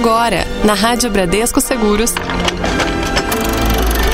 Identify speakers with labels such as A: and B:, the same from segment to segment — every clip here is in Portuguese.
A: Agora, na Rádio Bradesco Seguros.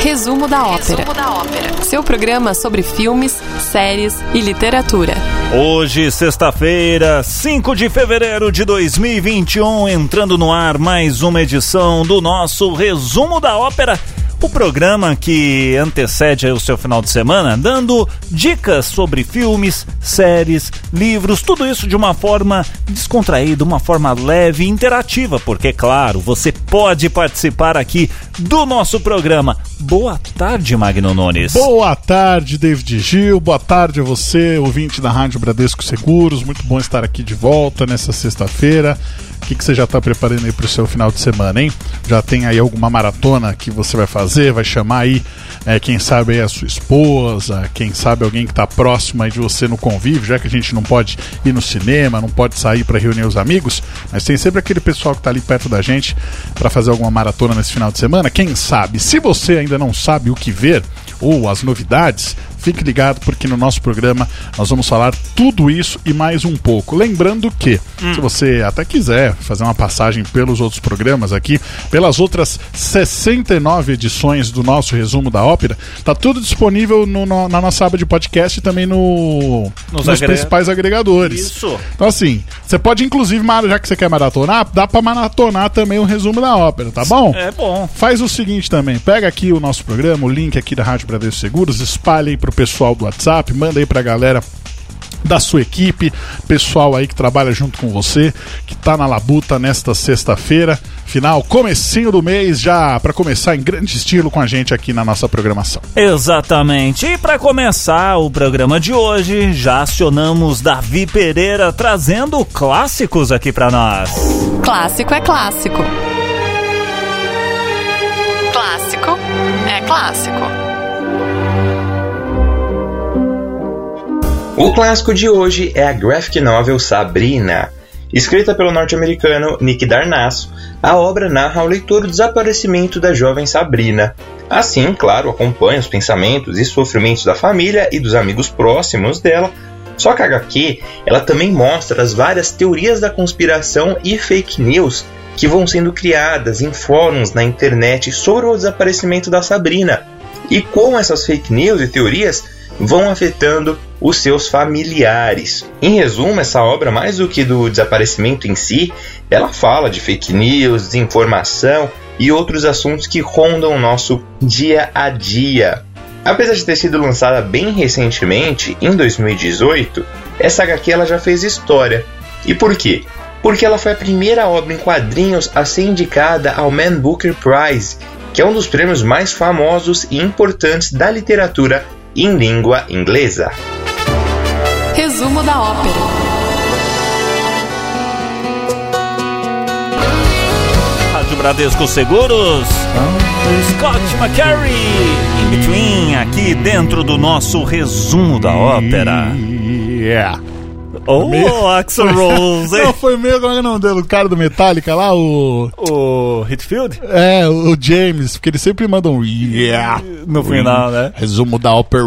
A: Resumo da ópera.
B: Resumo da ópera.
A: Seu programa sobre filmes, séries e literatura.
C: Hoje, sexta-feira, 5 de fevereiro de 2021, entrando no ar mais uma edição do nosso Resumo da Ópera o programa que antecede o seu final de semana, dando dicas sobre filmes, séries, livros, tudo isso de uma forma descontraída, uma forma leve e interativa, porque, claro, você pode participar aqui do nosso programa. Boa tarde, Magno Nunes.
D: Boa tarde, David Gil. Boa tarde a você, ouvinte da Rádio Bradesco Seguros. Muito bom estar aqui de volta nessa sexta-feira. Que, que você já está preparando aí para o seu final de semana, hein? Já tem aí alguma maratona que você vai fazer? Vai chamar aí, é, quem sabe aí a sua esposa, quem sabe alguém que está próximo aí de você no convívio, já que a gente não pode ir no cinema, não pode sair para reunir os amigos, mas tem sempre aquele pessoal que está ali perto da gente para fazer alguma maratona nesse final de semana. Quem sabe? Se você ainda não sabe o que ver ou as novidades, Fique ligado porque no nosso programa nós vamos falar tudo isso e mais um pouco. Lembrando que, hum. se você até quiser fazer uma passagem pelos outros programas aqui, pelas outras 69 edições do nosso resumo da ópera, tá tudo disponível no, no, na nossa aba de podcast e também no, nos, nos principais agregadores.
C: Isso.
D: Então, assim, você pode, inclusive, já que você quer maratonar, dá pra maratonar também o resumo da ópera, tá bom?
C: É bom.
D: Faz o seguinte também, pega aqui o nosso programa, o link aqui da Rádio Bradesco Seguros, espalhe aí pro pessoal do WhatsApp, manda aí pra galera da sua equipe, pessoal aí que trabalha junto com você, que tá na labuta nesta sexta-feira, final, comecinho do mês, já para começar em grande estilo com a gente aqui na nossa programação.
C: Exatamente. E para começar o programa de hoje, já acionamos Davi Pereira trazendo clássicos aqui para nós.
A: Clássico é clássico. Clássico é clássico.
E: O clássico de hoje é a graphic novel Sabrina. Escrita pelo norte-americano Nick Darnasso, a obra narra ao leitor o desaparecimento da jovem Sabrina. Assim, claro, acompanha os pensamentos e sofrimentos da família e dos amigos próximos dela. Só que a HQ, ela também mostra as várias teorias da conspiração e fake news que vão sendo criadas em fóruns na internet sobre o desaparecimento da Sabrina. E como essas fake news e teorias vão afetando os seus familiares. Em resumo, essa obra, mais do que do desaparecimento em si, ela fala de fake news, desinformação e outros assuntos que rondam o nosso dia a dia. Apesar de ter sido lançada bem recentemente, em 2018, essa HQ ela já fez história. E por quê? Porque ela foi a primeira obra em quadrinhos a ser indicada ao Man Booker Prize, que é um dos prêmios mais famosos e importantes da literatura em língua inglesa.
A: Resumo da ópera.
C: Rádio Bradesco Seguros. Scott McCarry. In between, aqui dentro do nosso resumo da ópera.
D: Yeah.
C: Oh, meio... Axel Rose.
D: não, foi meio como é o nome dele, o cara do Metallica lá, o.
C: O Hitfield?
D: É, o James, porque eles sempre mandam yeah
C: no final, né?
D: Resumo da ópera.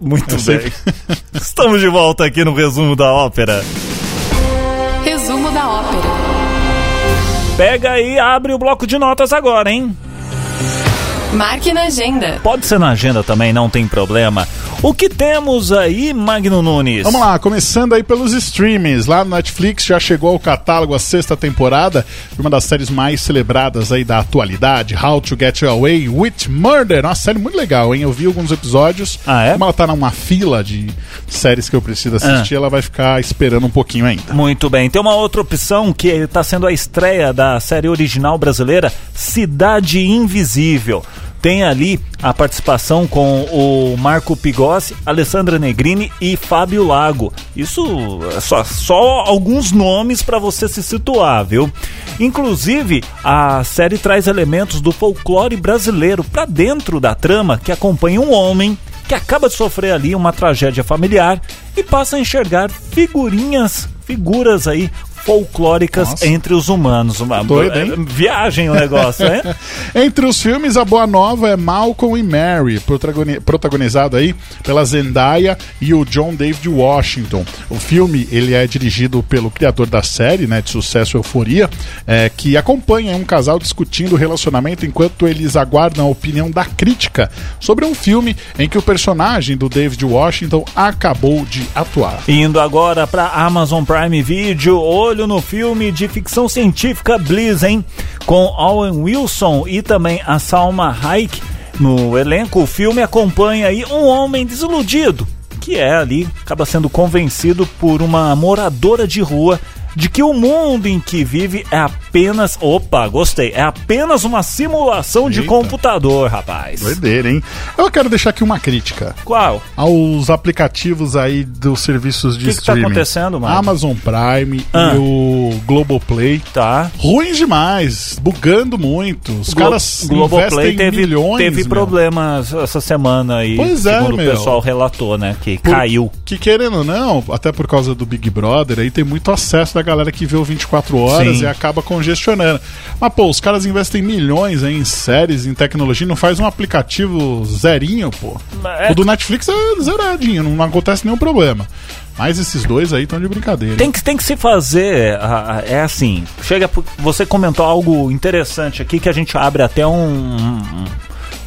C: Muito Eu bem. Sempre... Estamos de volta aqui no resumo da ópera.
A: Resumo da ópera.
C: Pega aí e abre o bloco de notas agora, hein?
A: Marque na agenda.
C: Pode ser na agenda também, não tem problema. O que temos aí, Magno Nunes?
D: Vamos lá, começando aí pelos streamings. Lá no Netflix já chegou ao catálogo a sexta temporada de uma das séries mais celebradas aí da atualidade, How to Get Away with Murder. Uma série muito legal, hein? Eu vi alguns episódios.
C: Ah, é?
D: Como ela tá numa fila de séries que eu preciso assistir, ah. ela vai ficar esperando um pouquinho ainda.
C: Muito bem. Tem uma outra opção que está sendo a estreia da série original brasileira, Cidade Invisível tem ali a participação com o Marco Pigossi, Alessandra Negrini e Fábio Lago. Isso é só, só alguns nomes para você se situar, viu? Inclusive, a série traz elementos do folclore brasileiro para dentro da trama que acompanha um homem que acaba de sofrer ali uma tragédia familiar e passa a enxergar figurinhas, figuras aí folclóricas
D: Nossa.
C: entre os humanos. Uma
D: Doido, hein?
C: é, viagem o negócio, né?
D: Entre os filmes, a boa nova é Malcolm e Mary, protagoni- protagonizado aí pela Zendaya e o John David Washington. O filme ele é dirigido pelo criador da série, né, de sucesso Euforia, é, que acompanha um casal discutindo o relacionamento enquanto eles aguardam a opinião da crítica sobre um filme em que o personagem do David Washington acabou de atuar.
C: Indo agora para Amazon Prime Video, olho no filme de ficção científica Bliss, hein? Com Owen Wilson e também a Salma Hayek no elenco. O filme acompanha aí um homem desiludido, que é ali, acaba sendo convencido por uma moradora de rua de que o mundo em que vive é apenas, opa, gostei, é apenas uma simulação de
D: Eita.
C: computador, rapaz.
D: Doideira, hein? Eu quero deixar aqui uma crítica.
C: Qual?
D: aos aplicativos aí dos serviços de
C: Que que tá
D: streaming.
C: acontecendo, Mário?
D: Amazon Prime
C: Ah.
D: e o Globoplay.
C: Tá.
D: Ruins demais, bugando muito. Os
C: Glo-
D: caras
C: Globoplay teve,
D: milhões.
C: teve
D: meu.
C: problemas essa semana aí.
D: Pois é, meu.
C: o pessoal relatou, né? Que
D: Por-
C: caiu.
D: Que querendo ou não, até por causa do Big Brother, aí tem muito acesso da galera que vê o 24 horas
C: Sim.
D: e acaba congestionando. Mas, pô, os caras investem milhões aí em séries, em tecnologia, não faz um aplicativo zerinho, pô.
C: É-
D: O do Netflix é zeradinho, não acontece nenhum problema. Mas esses dois aí estão de brincadeira. hein?
C: Tem que, tem que se fazer. É assim. Chega. Você comentou algo interessante aqui que a gente abre até um.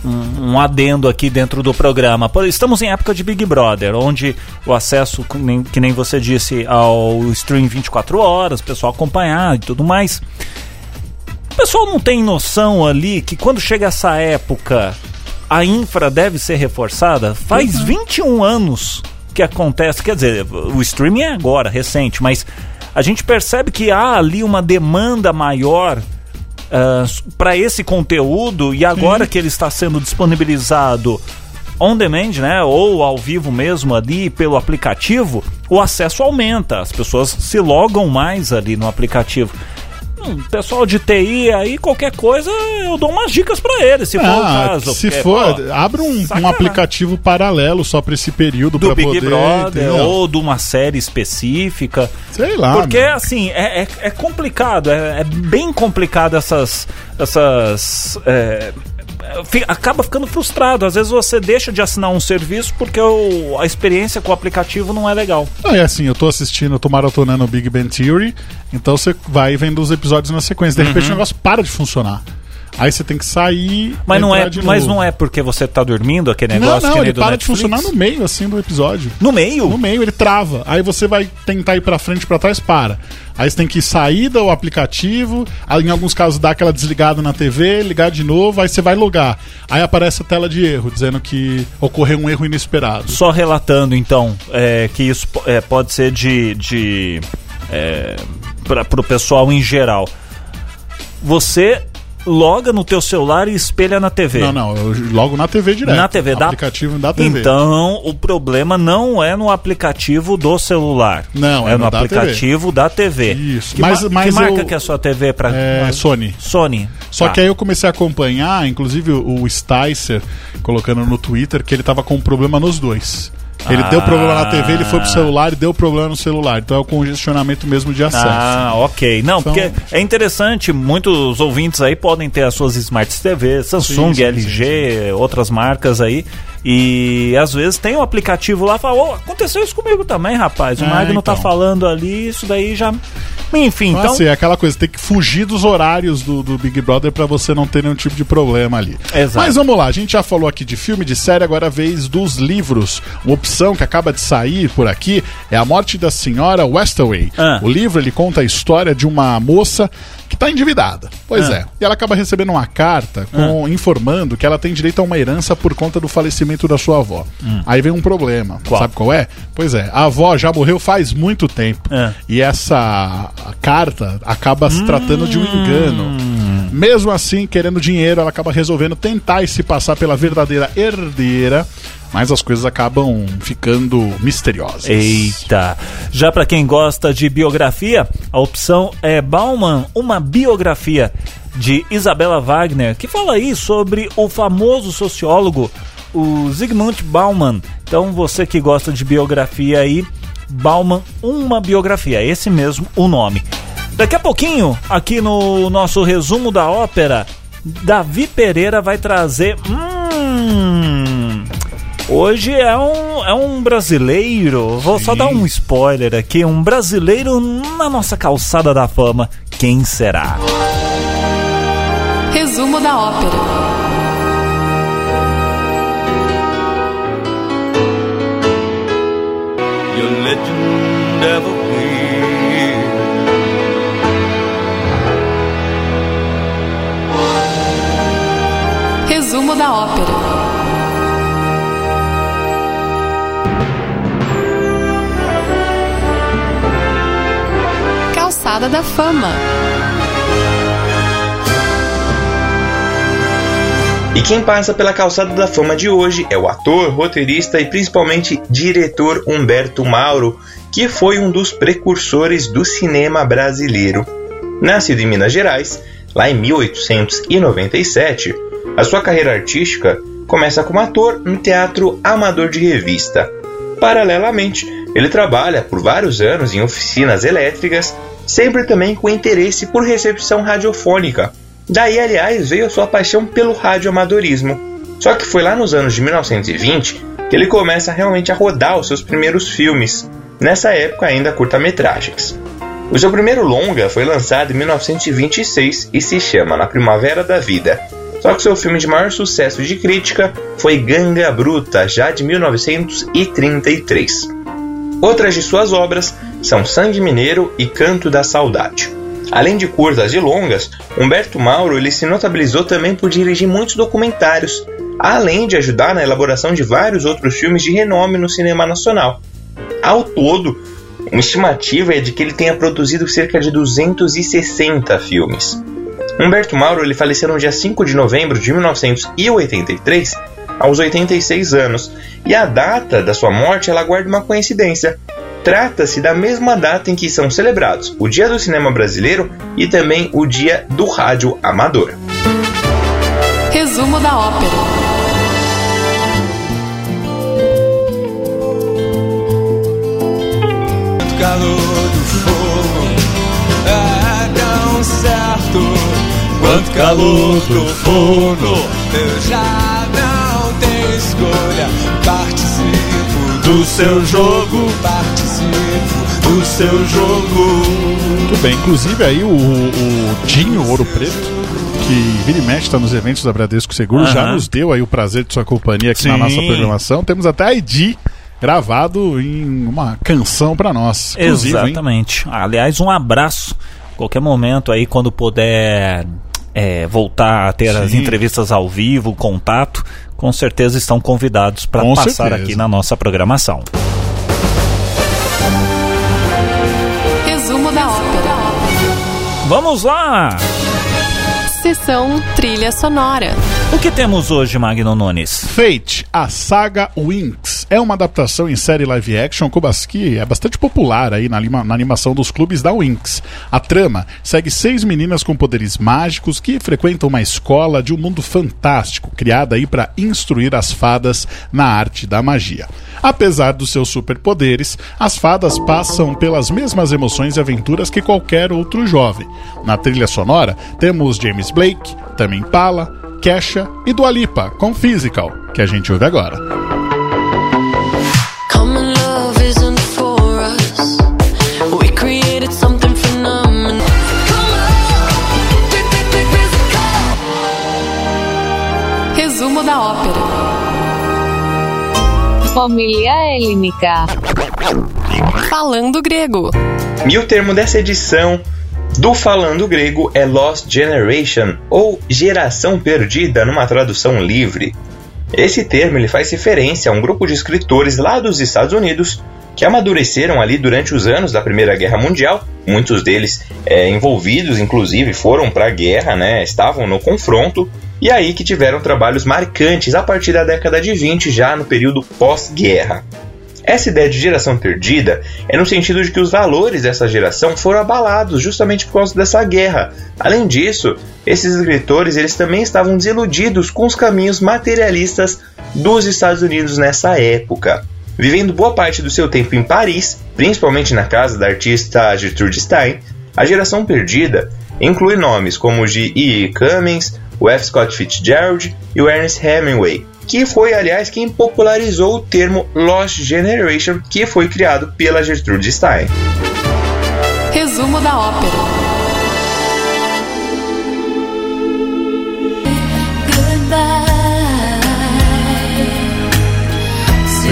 C: Um- um, adendo aqui dentro do programa. Estamos em época de Big Brother, onde o acesso, que nem, você disse, ao stream 24 horas, o pessoal acompanhar e tudo mais. O pessoal não tem noção ali que quando chega essa época, a infra deve ser reforçada? Faz 21 anos que acontece. Quer dizer, o streaming é agora, recente, mas a gente percebe que há ali uma demanda maior para esse conteúdo e agora que ele está sendo disponibilizado on demand, né, ou ao vivo mesmo ali pelo aplicativo, o acesso aumenta, as pessoas se logam mais ali no aplicativo. Hum, pessoal de TI aí, qualquer coisa, eu dou umas dicas para eles, se for o
D: Ah,
C: caso.
D: se
C: porque,
D: for,
C: pô,
D: abre um, um aplicativo paralelo só pra esse período
C: do Big
D: poder,
C: Brother
D: entendeu?
C: ou de uma série específica.
D: sei lá.
C: Porque,
D: meu.
C: assim, é, é, é complicado, é, é bem complicado essas. essas é, acaba ficando frustrado. Às vezes você deixa de assinar um serviço porque o- a experiência com o aplicativo não é legal.
D: Não, é assim, eu tô assistindo, eu tô maratonando o Big Bang Theory, então você vai vendo os episódios na sequência. De repente o negócio para de funcionar. Aí você tem que sair.
C: Mas não, é,
D: de
C: mas não é porque você tá dormindo aquele
D: Não,
C: negócio
D: não,
C: que nem
D: ele para de
C: Netflix?
D: funcionar no meio, assim, do episódio.
C: No meio?
D: No meio ele trava. Aí você vai tentar ir pra frente, pra trás, para. Aí você tem que sair do aplicativo, aí em alguns casos dá aquela desligada na TV, ligar de novo, aí você vai logar. Aí aparece a tela de erro, dizendo que ocorreu um erro inesperado.
C: Só relatando, então, é, que isso é, pode ser de. de é, para o pessoal em geral. Você loga no teu celular e espelha na TV.
D: Não, não, eu logo na TV direto.
C: Na TV da
D: Aplicativo da TV.
C: Então, o problema não é no aplicativo do celular.
D: Não,
C: é
D: é
C: no
D: da
C: aplicativo da TV.
D: Isso,
C: Que,
D: mas-
C: ma-
D: mas
C: que marca
D: eu-
C: que é a sua TV para
D: É Sony.
C: Sony.
D: Só
C: Tá.
D: que aí eu comecei a acompanhar, inclusive o Sticer colocando no Twitter que ele tava com um problema nos dois. Ele
C: Ah.
D: deu problema na TV, ele foi pro celular e deu problema no celular. Então é o congestionamento mesmo de acesso.
C: Ah, ok. Não,
D: Então-
C: porque é interessante, muitos ouvintes aí podem ter as suas Smart TV, Samsung,
D: Sim, sim,
C: LG, outras marcas aí. E às vezes tem um aplicativo lá e fala, ô, aconteceu isso comigo também, rapaz. O
D: É,
C: Magno tá
D: então.
C: falando ali, isso daí já. Enfim,
D: Então,
C: então.
D: assim, é aquela coisa, tem que fugir dos horários do, do Big Brother pra você não ter nenhum tipo de problema ali.
C: Exato.
D: Mas vamos lá, a gente já falou aqui de filme, de série, agora é a vez dos livros. Uma opção que acaba de sair por aqui é A Morte da Senhora Westaway.
C: Ah.
D: O livro ele conta a história de uma moça que está endividada. Pois
C: Ah.
D: é. E ela acaba recebendo uma carta com, informando que ela tem direito a uma herança por conta do falecimento da sua avó. Aí vem um problema.
C: Hum. Qual?
D: Sabe qual é? Pois é, a avó já morreu faz muito tempo.
C: Ah.
D: E essa carta acaba se tratando de um engano. Mesmo assim, querendo dinheiro, ela acaba resolvendo tentar se passar pela verdadeira herdeira, mas as coisas acabam ficando misteriosas.
C: Eita! Já para quem gosta de biografia, a opção é Bauman, uma biografia de Isabella Wagner, que fala aí sobre o famoso sociólogo, o Zygmunt Bauman. Então, você que gosta de biografia aí, Bauman, uma biografia, esse mesmo o nome. Daqui a pouquinho, aqui no nosso resumo da ópera, Davi Pereira vai trazer. Hum, hoje é um, é um brasileiro. Vou Sim. só dar um spoiler aqui: um brasileiro na nossa calçada da fama. Quem será?
A: Resumo da ópera. Your legend ever Resumo da ópera. Calçada da Fama.
E: E quem passa pela calçada da fama de hoje é o ator, roteirista e principalmente diretor Humberto Mauro, que foi um dos precursores do cinema brasileiro. Nascido em Minas Gerais, lá em 1897, a sua carreira artística começa como ator no teatro amador de revista. Paralelamente, ele trabalha por vários anos em oficinas elétricas, sempre também com interesse por recepção radiofônica, Daí, aliás, veio a sua paixão pelo radioamadorismo. Só que foi lá nos anos de 1920 que ele começa realmente a rodar os seus primeiros filmes, nessa época ainda curta-metragens. O seu primeiro longa foi lançado em 1926 e se chama Na Primavera da Vida. Só que seu filme de maior sucesso de crítica foi Ganga Bruta, já de 1933. Outras de suas obras são Sangue Mineiro e Canto da Saudade. Além de curtas e longas, Humberto Mauro ele se notabilizou também por dirigir muitos documentários, além de ajudar na elaboração de vários outros filmes de renome no cinema nacional. Ao todo, uma estimativa é de que ele tenha produzido cerca de 260 filmes. Humberto Mauro ele faleceu no dia 5 de novembro de 1983, aos 86 anos, e a data da sua morte ela guarda uma coincidência, Trata-se da mesma data em que são celebrados o Dia do Cinema Brasileiro e também o Dia do Rádio Amador.
A: Resumo da ópera. calor do fogo é tão certo quanto calor do forno. Eu já não tenho escolha, participo do seu jogo, do seu jogo.
D: Muito bem, inclusive aí o, o Dinho Ouro Preto que vira e mexe está nos eventos da Bradesco Seguro, já nos deu aí o prazer de sua companhia aqui Sim. na nossa programação. Temos até a ID gravado em uma canção para nós.
C: Exatamente. Hein? Aliás, um abraço. Qualquer momento aí, quando puder é, voltar a ter Sim. as entrevistas ao vivo, contato, com certeza estão convidados para passar certeza. aqui na nossa programação. Vamos lá!
A: Sessão Trilha Sonora.
C: O que temos hoje, Magno Nunes?
D: Fate, a saga Winx. É uma adaptação em série live action que é bastante popular aí na, na animação dos clubes da Winx. A trama segue seis meninas com poderes mágicos que frequentam uma escola de um mundo fantástico, criada aí para instruir as fadas na arte da magia. Apesar dos seus superpoderes, as fadas passam pelas mesmas emoções e aventuras que qualquer outro jovem. Na trilha sonora, temos James Blake, Tame Impala, Kesha e Dua Lipa, com Physical, que a gente ouve agora.
A: Resumo da ópera.
B: Família Helênica.
A: Falando grego.
E: E o termo dessa edição do Falando Grego é Lost Generation, ou Geração Perdida, numa tradução livre. Esse termo ele faz referência a um grupo de escritores lá dos Estados Unidos que amadureceram ali durante os anos da Primeira Guerra Mundial. Muitos deles é, envolvidos, inclusive, foram para a guerra, né? estavam no confronto e aí que tiveram trabalhos marcantes a partir da década de 20, já no período pós-guerra. Essa ideia de geração perdida é no sentido de que os valores dessa geração foram abalados justamente por causa dessa guerra. Além disso, esses escritores eles também estavam desiludidos com os caminhos materialistas dos Estados Unidos nessa época. Vivendo boa parte do seu tempo em Paris, principalmente na casa da artista Gertrude Stein, A geração perdida inclui nomes como os de E. E. Cummings, o F. Scott Fitzgerald e o Ernest Hemingway, que foi, aliás, quem popularizou o termo Lost Generation, que foi criado pela Gertrude Stein.
A: Resumo da ópera.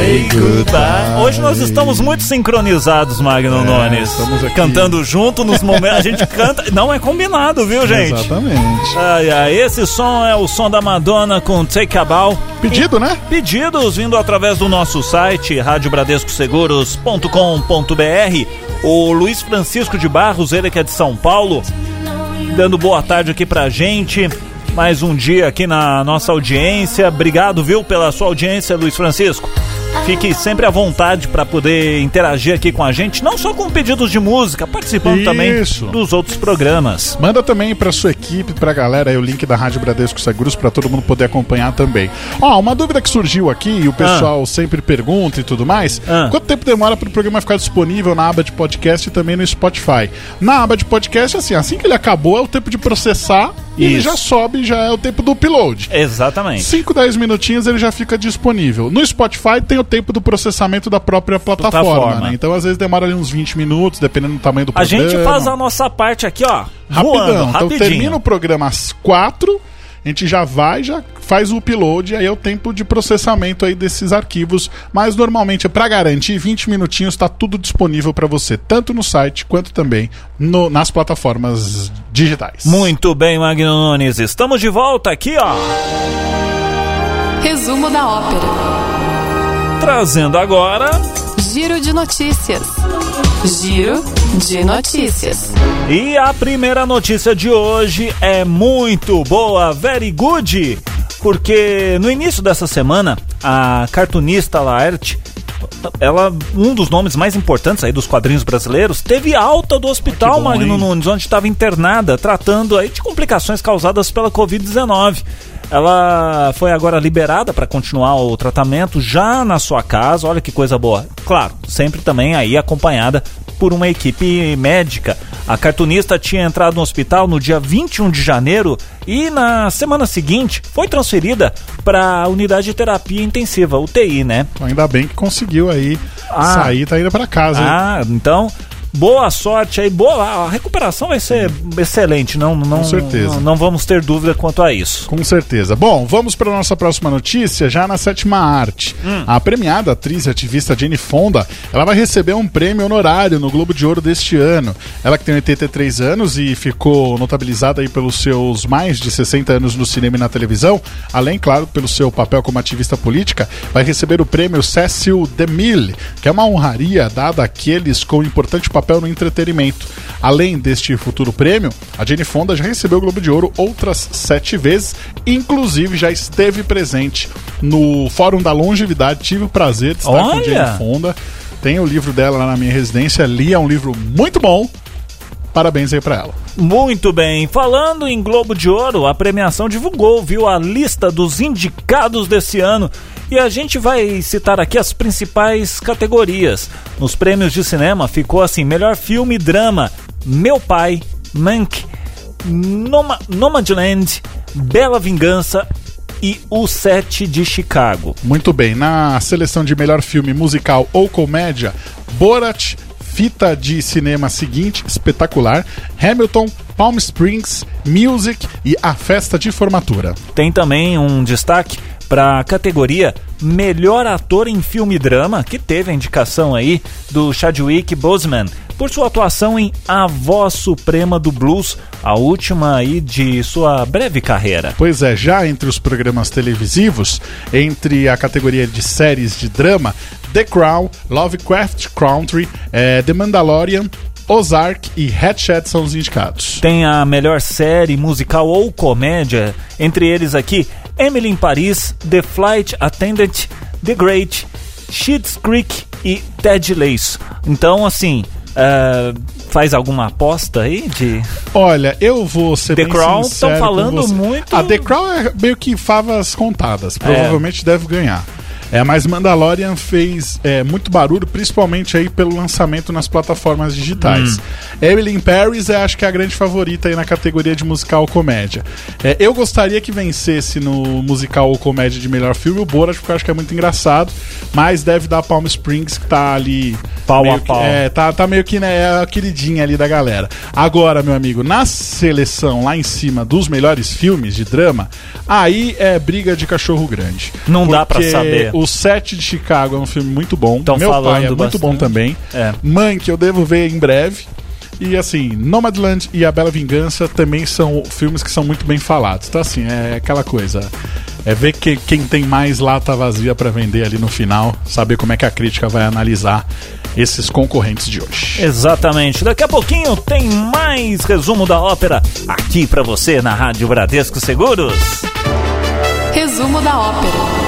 C: Say goodbye. Hoje nós estamos muito sincronizados, Magno
D: É,
C: Nunes.
D: estamos aqui.
C: Cantando junto nos momentos. A gente canta. Não é combinado, viu, gente?
D: Exatamente.
C: Ai, ai, esse som é o som da Madonna com Take a Bow.
D: Pedido, né?
C: Pedidos vindo através do nosso site radiobradescoseguros.com.br. O Luiz Francisco de Barros, ele que é de São Paulo, dando boa tarde aqui pra gente. Mais um dia aqui na nossa audiência. Obrigado, viu, pela sua audiência, Luiz Francisco. Fique sempre à vontade para poder interagir aqui com a gente, não só com pedidos de música, participando também
D: Isso.
C: dos outros programas.
D: Manda também pra sua equipe, pra galera aí o link da Rádio Bradesco Seguros pra todo mundo poder acompanhar também. Ó, uma dúvida que surgiu aqui e o pessoal sempre pergunta e tudo mais:
C: Ah.
D: quanto tempo demora pro programa ficar disponível na aba de podcast e também no Spotify? Na aba de podcast, assim, assim que ele acabou é o tempo de processar e ele já sobe, já é o tempo do upload.
C: Exatamente.
D: 5, 10 minutinhos ele já fica disponível. No Spotify tem o tempo do processamento da própria plataforma,
C: Plataforma.
D: né? Então às vezes demora ali uns 20 minutos, dependendo do tamanho do
C: A
D: programa.
C: gente faz a nossa parte aqui, ó.
D: Rapidão.
C: Voando,
D: então
C: rapidinho.
D: termina o programa às 4, a gente já vai, já faz o upload, aí é o tempo de processamento aí desses arquivos. Mas normalmente, para garantir, 20 minutinhos está tudo disponível para você, tanto no site quanto também no- nas plataformas digitais.
C: Muito bem, Magno Nunes. Estamos de volta aqui, ó.
A: Resumo da ópera.
C: Trazendo agora.
A: Giro de notícias. Giro de notícias.
C: E a primeira notícia de hoje é muito boa, very good, porque no início dessa semana, a cartunista Laerte, ela, um dos nomes mais importantes aí dos quadrinhos brasileiros, teve alta do hospital
D: Ah,
C: Magno? Nunes, onde estava internada, tratando aí de complicações causadas pela Covid-19. Ela foi agora liberada para continuar o tratamento já na sua casa. Olha que coisa boa. Claro, sempre também aí acompanhada por uma equipe médica. A cartunista tinha entrado no hospital no dia 21 de janeiro e na semana seguinte foi transferida para a unidade de terapia intensiva, UTI, né?
D: Então, ainda bem que conseguiu aí
C: Ah.
D: sair, tá indo para casa. hein?
C: Ah, então boa sorte aí, boa, a recuperação vai ser excelente, não, não,
D: Com certeza.
C: não, não vamos ter dúvida quanto a isso.
D: Com certeza. Bom, vamos para nossa próxima notícia, já na sétima arte. A premiada atriz e ativista Jane Fonda, ela vai receber um prêmio honorário no Globo de Ouro deste ano. Ela que tem 83 anos e ficou notabilizada aí pelos seus mais de 60 anos no cinema e na televisão, além, claro, pelo seu papel como ativista política, vai receber o prêmio Cecil DeMille, que é uma honraria dada àqueles com importante papel no entretenimento. Além deste futuro prêmio, a Jane Fonda já recebeu o Globo de Ouro outras sete vezes, inclusive já esteve presente no Fórum da Longevidade. Tive o prazer de estar com
C: Olha!
D: Jane Fonda. Tem o livro dela lá na minha residência, li, é um livro muito bom. Parabéns aí pra ela.
C: Muito bem, falando em Globo de Ouro, a premiação divulgou, viu, a lista dos indicados desse ano e a gente vai citar aqui as principais categorias. Nos prêmios de cinema ficou assim: melhor filme drama, Meu Pai, Mank, Noma, Nomadland, Bela Vingança e O Sete de Chicago.
D: Muito bem, na seleção de melhor filme musical ou comédia, Borat, fita de cinema seguinte, espetacular, Hamilton, Palm Springs, Music e A Festa de Formatura.
C: Tem também um destaque para a categoria Melhor Ator em Filme Drama, que teve a indicação aí do Chadwick Boseman por sua atuação em A Voz Suprema do Blues, a última aí de sua breve carreira.
D: Pois é, já entre os programas televisivos, entre a categoria de séries de drama, The Crown, Lovecraft Country, eh, The Mandalorian, Ozark e Hatchet são os indicados.
C: Tem a melhor série musical ou comédia, entre eles aqui Emily em Paris, The Flight Attendant, The Great, Schitt's Creek e Ted Lasso. Então, assim, ah, faz alguma aposta aí de...
D: Olha, eu vou ser
C: The
D: bem
C: Crown
D: sincero
C: tão
D: com
C: falando muito-
D: A The Crown é meio que favas contadas. Provavelmente deve ganhar. É, mas Mandalorian fez é, muito barulho, principalmente aí pelo lançamento nas plataformas digitais.
C: Hum.
D: Emily in Paris é acho que é a grande favorita aí na categoria de musical ou comédia. É, eu gostaria que vencesse no musical ou comédia de melhor filme o Borat, porque eu acho que é muito engraçado, mas deve dar Palm Springs que tá ali
C: Pau a
D: que-
C: pau.
D: é, tá, tá meio que né, é a queridinha ali da galera. Agora, meu amigo, na seleção lá em cima dos melhores filmes de drama, aí é briga de cachorro grande.
C: Não dá pra
D: Porque
C: saber.
D: O Sete de Chicago é um filme muito bom.
C: Tão
D: Meu pai é muito
C: bastante.
D: bom também.
C: É.
D: Mãe, que eu devo ver em breve. E assim, Nomadland e A Bela Vingança também são filmes que são muito bem falados. Então, assim, é aquela coisa. É ver que, quem tem mais lata vazia pra vender ali no final, saber como é que a crítica vai analisar esses concorrentes de hoje.
C: Exatamente. Daqui a pouquinho tem mais resumo da ópera aqui pra você na Rádio Bradesco Seguros.
A: Resumo da ópera.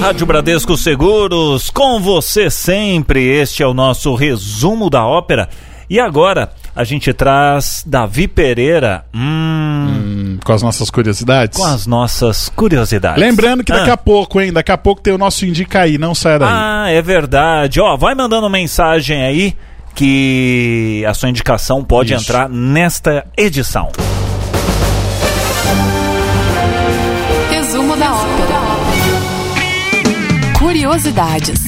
C: Rádio Bradesco Seguros, com você sempre. Este é o nosso resumo da ópera. E agora a gente traz Davi Pereira hum,
D: Hum, com as nossas curiosidades.
C: com as nossas curiosidades.
D: Lembrando que daqui
C: Ah.
D: a pouco, hein? Daqui a pouco tem o nosso Indica aí, não saia daí.
C: Ah, é verdade. Ó, vai mandando mensagem aí que a sua indicação pode
D: Isso.
C: entrar nesta edição.
A: Resumo Curiosidades.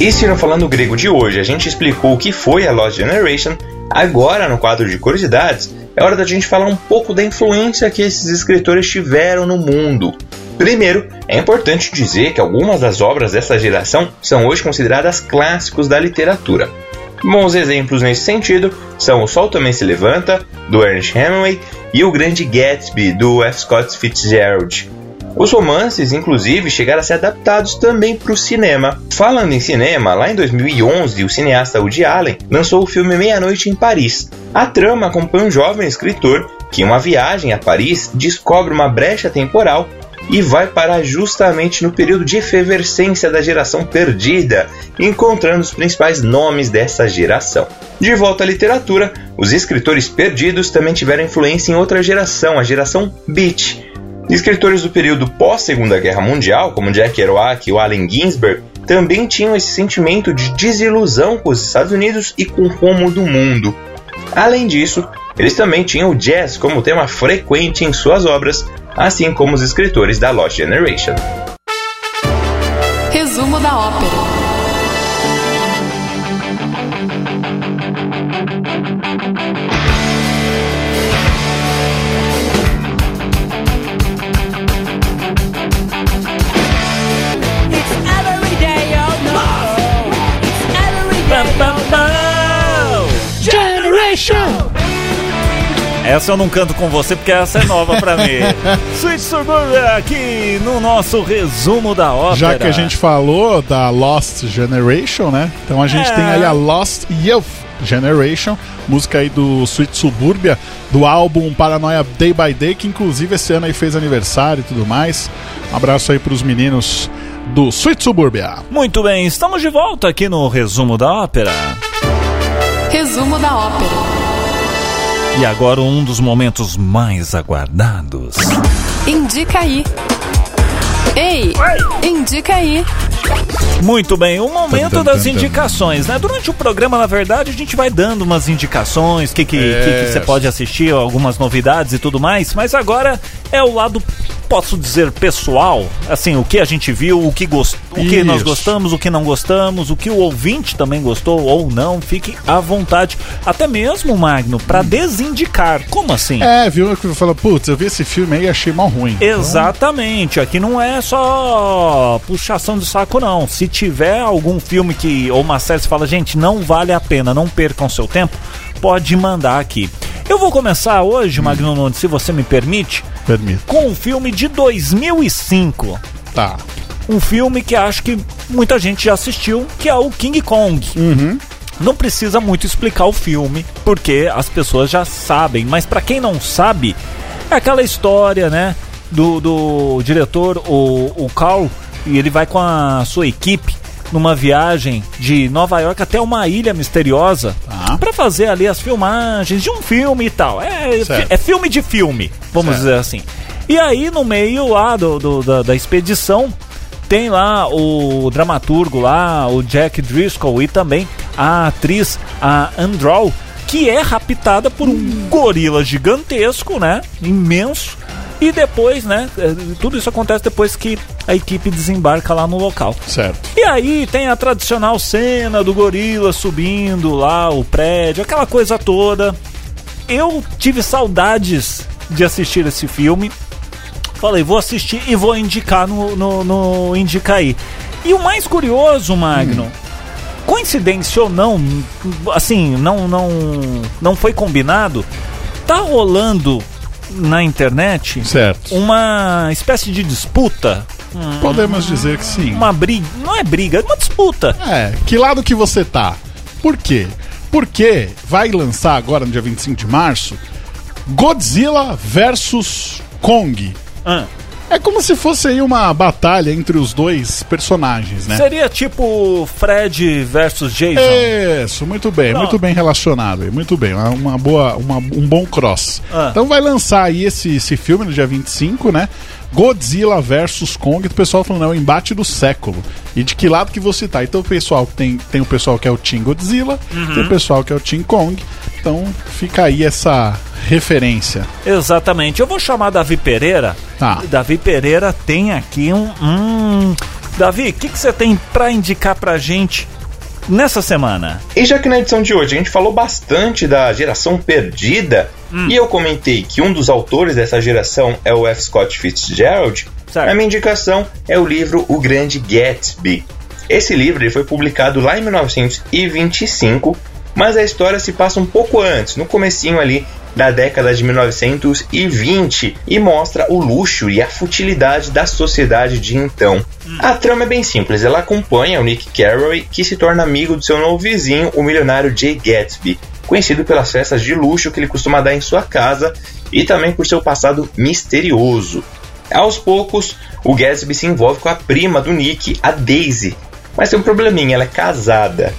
E: E se no Falando Grego de hoje a gente explicou o que foi a Lost Generation, agora no quadro de curiosidades é hora da gente falar um pouco da influência que esses escritores tiveram no mundo. Primeiro, é importante dizer que algumas das obras dessa geração são hoje consideradas clássicos da literatura. Bons exemplos nesse sentido são O Sol Também Se Levanta, do Ernest Hemingway, e O Grande Gatsby, do F. Scott Fitzgerald. Os romances, inclusive, chegaram a ser adaptados também para o cinema. Falando em cinema, lá em 2011, o cineasta Woody Allen lançou o filme Meia-Noite em Paris. A trama acompanha um jovem escritor que, em uma viagem a Paris, descobre uma brecha temporal e vai parar justamente no período de efervescência da geração perdida, encontrando os principais nomes dessa geração. De volta à literatura, os escritores perdidos também tiveram influência em outra geração, a geração Beat. Escritores do período pós-Segunda Guerra Mundial, como Jack Kerouac e Allen Ginsberg, também tinham esse sentimento de desilusão com os Estados Unidos e com o rumo do mundo. Além disso, eles também tinham o jazz como tema frequente em suas obras, assim como os escritores da Lost Generation.
A: Resumo da ópera.
C: Essa eu não canto com você porque essa é nova pra mim. Sweet Suburbia aqui no nosso resumo da ópera.
D: Já que a gente falou da Lost Generation, né? Então a gente
C: É.
D: tem aí a Lost Youth Generation, música aí do Sweet Suburbia, do álbum Paranoia Day by Day, que inclusive esse ano aí fez aniversário e tudo mais. Um abraço aí pros meninos do Sweet Suburbia.
C: Muito bem, estamos de volta aqui no resumo da ópera.
A: Resumo da ópera.
C: E agora um dos momentos mais aguardados.
A: Indica aí. Ei, indica aí.
C: Muito bem, o momento
D: Tum, tum,
C: das
D: tum, tum.
C: indicações, né? Durante o programa, na verdade, a gente vai dando umas indicações, o que, que,
D: É.
C: que, que você pode assistir, algumas novidades e tudo mais, mas agora é o lado, posso dizer, pessoal, assim, o que a gente viu, o que, gost... o que nós gostamos, o que não gostamos, o que o ouvinte também gostou ou não, fique à vontade. Até mesmo, Magno, pra desindicar. Como assim?
D: É, viu? Que falou, putz, eu vi esse filme aí e achei mal ruim.
C: Exatamente, aqui não é só puxação de saco não. Se tiver algum filme que ou uma série que fala, gente, não vale a pena, não percam seu tempo, pode mandar aqui. Eu vou começar hoje, Magno Nunes, se você me permite,
D: Permito.
C: com um filme de 2005.
D: Tá.
C: Um filme que acho que muita gente já assistiu, que é o King Kong. Não precisa muito explicar o filme, porque as pessoas já sabem. Mas pra quem não sabe, é aquela história, né? Do, do diretor, o, o Carl, e ele vai com a sua equipe numa viagem de Nova York até uma ilha misteriosa,
D: Tá.
C: Pra fazer ali as filmagens de um filme e tal. É,
D: Certo.
C: é filme de filme, vamos
D: Certo.
C: dizer assim. E aí, no meio lá do, do- da, da expedição, tem lá o dramaturgo lá, o Jack Driscoll, e também a atriz, a Andrew, que é raptada por um gorila gigantesco, né? Imenso. E depois, né? eh, Tudo isso acontece depois que a equipe desembarca lá no local.
D: Certo.
C: E aí tem a tradicional cena do gorila subindo lá o prédio, aquela coisa toda. Eu tive saudades de assistir esse filme. Falei, vou assistir e vou indicar no, no, no Indicaí. E o mais curioso, Magno, coincidência ou não, assim, não, não, não foi combinado, tá rolando na internet
D: Certo.
C: uma espécie de disputa,
D: Podemos dizer que sim.
C: uma briga, não é briga, é uma disputa.
D: É, que lado que você tá? Por quê? Porque vai lançar agora, no dia 25 de março, Godzilla versus Kong.
C: Ah,
D: É como se fosse aí uma batalha entre os dois personagens, né?
C: Seria tipo Fred versus Jason.
D: Isso, muito bem,
C: Pronto.
D: muito bem relacionado, muito bem, uma, uma boa, uma- um bom cross.
C: Ah.
D: Então vai lançar aí esse, esse filme no dia 25, né? Godzilla versus Kong, o pessoal falando, é o embate do século. E de que lado que você tá? Então o pessoal tem, tem o pessoal que é o Team Godzilla,
C: Uhum.
D: tem o pessoal que é o Team Kong. Então fica aí essa referência.
C: Exatamente. Eu vou chamar Davi Pereira.
D: Tá.
C: Davi Pereira tem aqui um. Hum... Davi, o que que você tem pra indicar pra gente nessa semana?
E: E já que na edição de hoje a gente falou bastante da geração perdida, e eu comentei que um dos autores dessa geração é o F. Scott Fitzgerald,
C: Certo.
E: a minha indicação é o livro O Grande Gatsby. Esse livro ele foi publicado lá em 1925, mas a história se passa um pouco antes, no comecinho ali da década de 1920 e mostra o luxo e a futilidade da sociedade de então. A trama é bem simples, ela acompanha o Nick Carraway, que se torna amigo do seu novo vizinho, o milionário Jay Gatsby, conhecido pelas festas de luxo que ele costuma dar em sua casa e também por seu passado misterioso. Aos poucos, o Gatsby se envolve com a prima do Nick, a Daisy, mas tem um probleminha, ela é casada.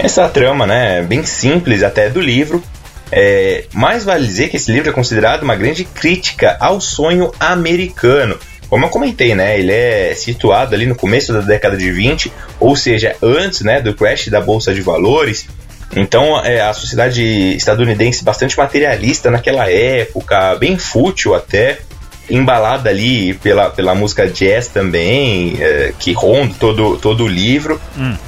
E: Essa trama, né, bem simples até do livro, é, mas vale dizer que esse livro é considerado uma grande crítica ao sonho americano. Como eu comentei, né, ele é situado ali no começo da década de 20, ou seja, antes né, do crash da bolsa de valores. Então, é, a sociedade estadunidense bastante materialista naquela época, bem fútil até, embalada ali pela, pela música jazz também, é, que ronda todo, todo o livro.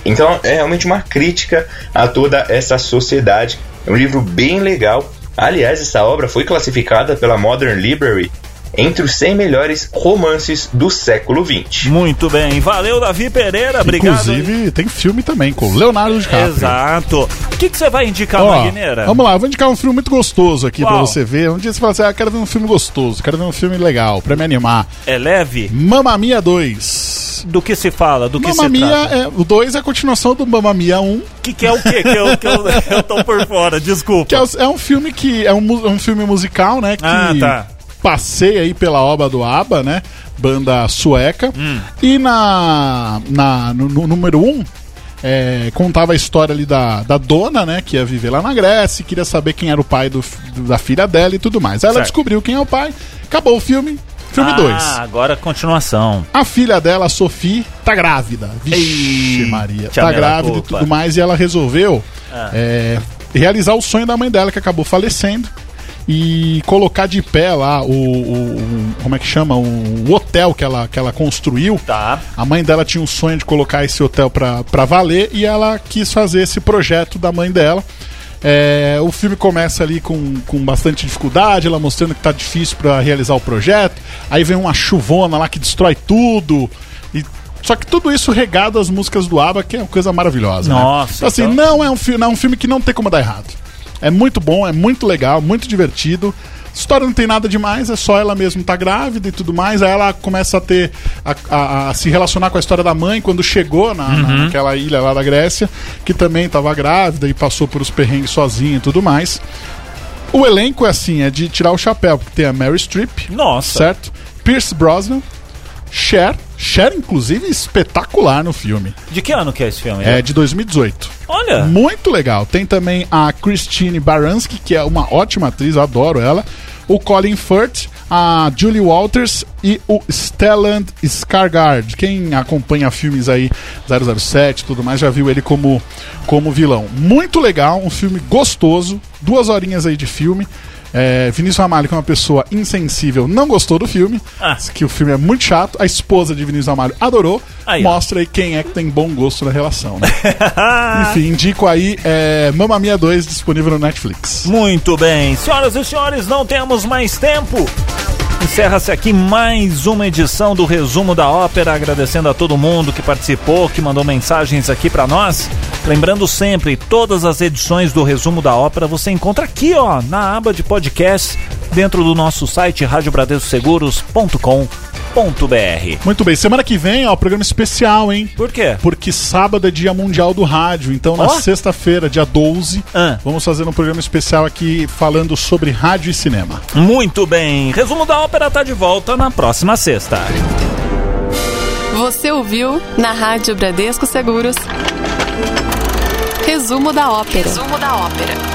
E: Então é realmente uma crítica a toda essa sociedade. É um livro bem legal. Aliás, essa obra foi classificada pela Modern Library entre os 100 melhores romances do século XX.
C: Muito bem. Valeu, Davi Pereira. Obrigado.
D: Inclusive, tem filme também com o Leonardo DiCaprio.
C: Exato. O que, que você vai indicar,
D: Ó,
C: Magneira?
D: vamos lá, eu vou indicar um filme muito gostoso aqui pra
C: Qual?
D: você ver. Um dia você fala assim: ah, quero ver um filme gostoso, quero ver um filme legal, pra me animar.
C: É leve?
D: Mamma Mia 2.
C: Do que se fala? Do que
D: Mamma
C: se
D: Mia,
C: trata?
D: é, o 2 é a continuação do Mamma Mia 1,
C: Que, que é o quê? Que eu, que eu, eu tô por fora, desculpa.
D: que é, é um filme que é um, é um filme musical, né? Que
C: Ah, tá.
D: Passeia aí pela obra do ABBA, né? Banda sueca.
C: Hum.
D: E na, na no, no número 1, um, é, contava a história ali da, da dona, né? Que ia viver lá na Grécia, e queria saber quem era o pai do, da filha dela e tudo mais. Aí ela
C: Certo.
D: descobriu quem é o pai, acabou o filme, filme 2.
C: Ah, agora continuação.
D: A filha dela, Sophie, tá grávida. Vixe,
C: Ei,
D: Maria. Tá grávida e tudo mais. E ela resolveu
C: Ah.
D: é, realizar o sonho da mãe dela, que acabou falecendo. E colocar de pé lá o. o- o- como é que chama? O, o hotel que ela, que ela construiu.
C: Tá.
D: A mãe dela tinha um sonho de colocar esse hotel pra, pra valer e ela quis fazer esse projeto da mãe dela. É, o filme começa ali com, com bastante dificuldade, ela mostrando que tá difícil pra realizar o projeto. Aí vem uma chuvona lá que destrói tudo. E, só que tudo isso regado às músicas do ABBA, que é uma coisa maravilhosa. né?
C: Nossa,
D: Então, assim,
C: então-
D: não, é um fi- não é um filme que não tem como dar errado. É muito bom, é muito legal, muito divertido. A história não tem nada demais, é só ela mesma tá grávida e tudo mais. Aí ela começa a ter. a, a- a se relacionar com a história da mãe quando chegou na, na- naquela ilha lá da Grécia, que também estava grávida e passou por os perrengues sozinha e tudo mais. O elenco é assim, é de tirar o chapéu, porque tem a Mary Streep,
C: Nossa.
D: certo? Pierce Brosnan, Cher, Cher, inclusive, espetacular no filme.
C: De que ano que é esse filme?
D: É de 2018.
C: Olha.
D: Muito legal. Tem também a Christine Baranski, que é uma ótima atriz, eu adoro ela. O Colin Firth, a Julie Walters e o Stellan Skarsgård. Quem acompanha filmes aí 007 e tudo mais já viu ele como, como vilão. Muito legal, um filme gostoso, duas horinhas aí de filme. É, Vinícius Ramalho, que é uma pessoa insensível, não gostou do filme.
C: Ah.
D: Que o filme é muito chato. A esposa de Vinícius Ramalho adorou.
C: Aí.
D: Mostra aí quem é que tem bom gosto na relação, né? Enfim, indico aí é, Mamma Mia 2 disponível no Netflix.
C: Muito bem. Senhoras e senhores, não temos mais tempo. Encerra-se aqui mais uma edição do Resumo da Ópera, agradecendo a todo mundo que participou, que mandou mensagens aqui pra nós. Lembrando sempre, todas as edições do Resumo da Ópera você encontra aqui, ó, na aba de podcast, dentro do nosso site radiobradescoseguros.com.br.
D: Muito bem, semana que vem, ó, programa especial, hein?
C: Por quê?
D: Porque sábado é dia mundial do rádio, então na
C: Ó.
D: sexta-feira, dia 12,
C: Ah.
D: vamos fazer um programa especial aqui falando sobre rádio e cinema.
C: Muito bem. Resumo da Ópera tá de volta na próxima sexta.
A: Você ouviu na Rádio Bradesco Seguros. Resumo da ópera. Resumo da ópera.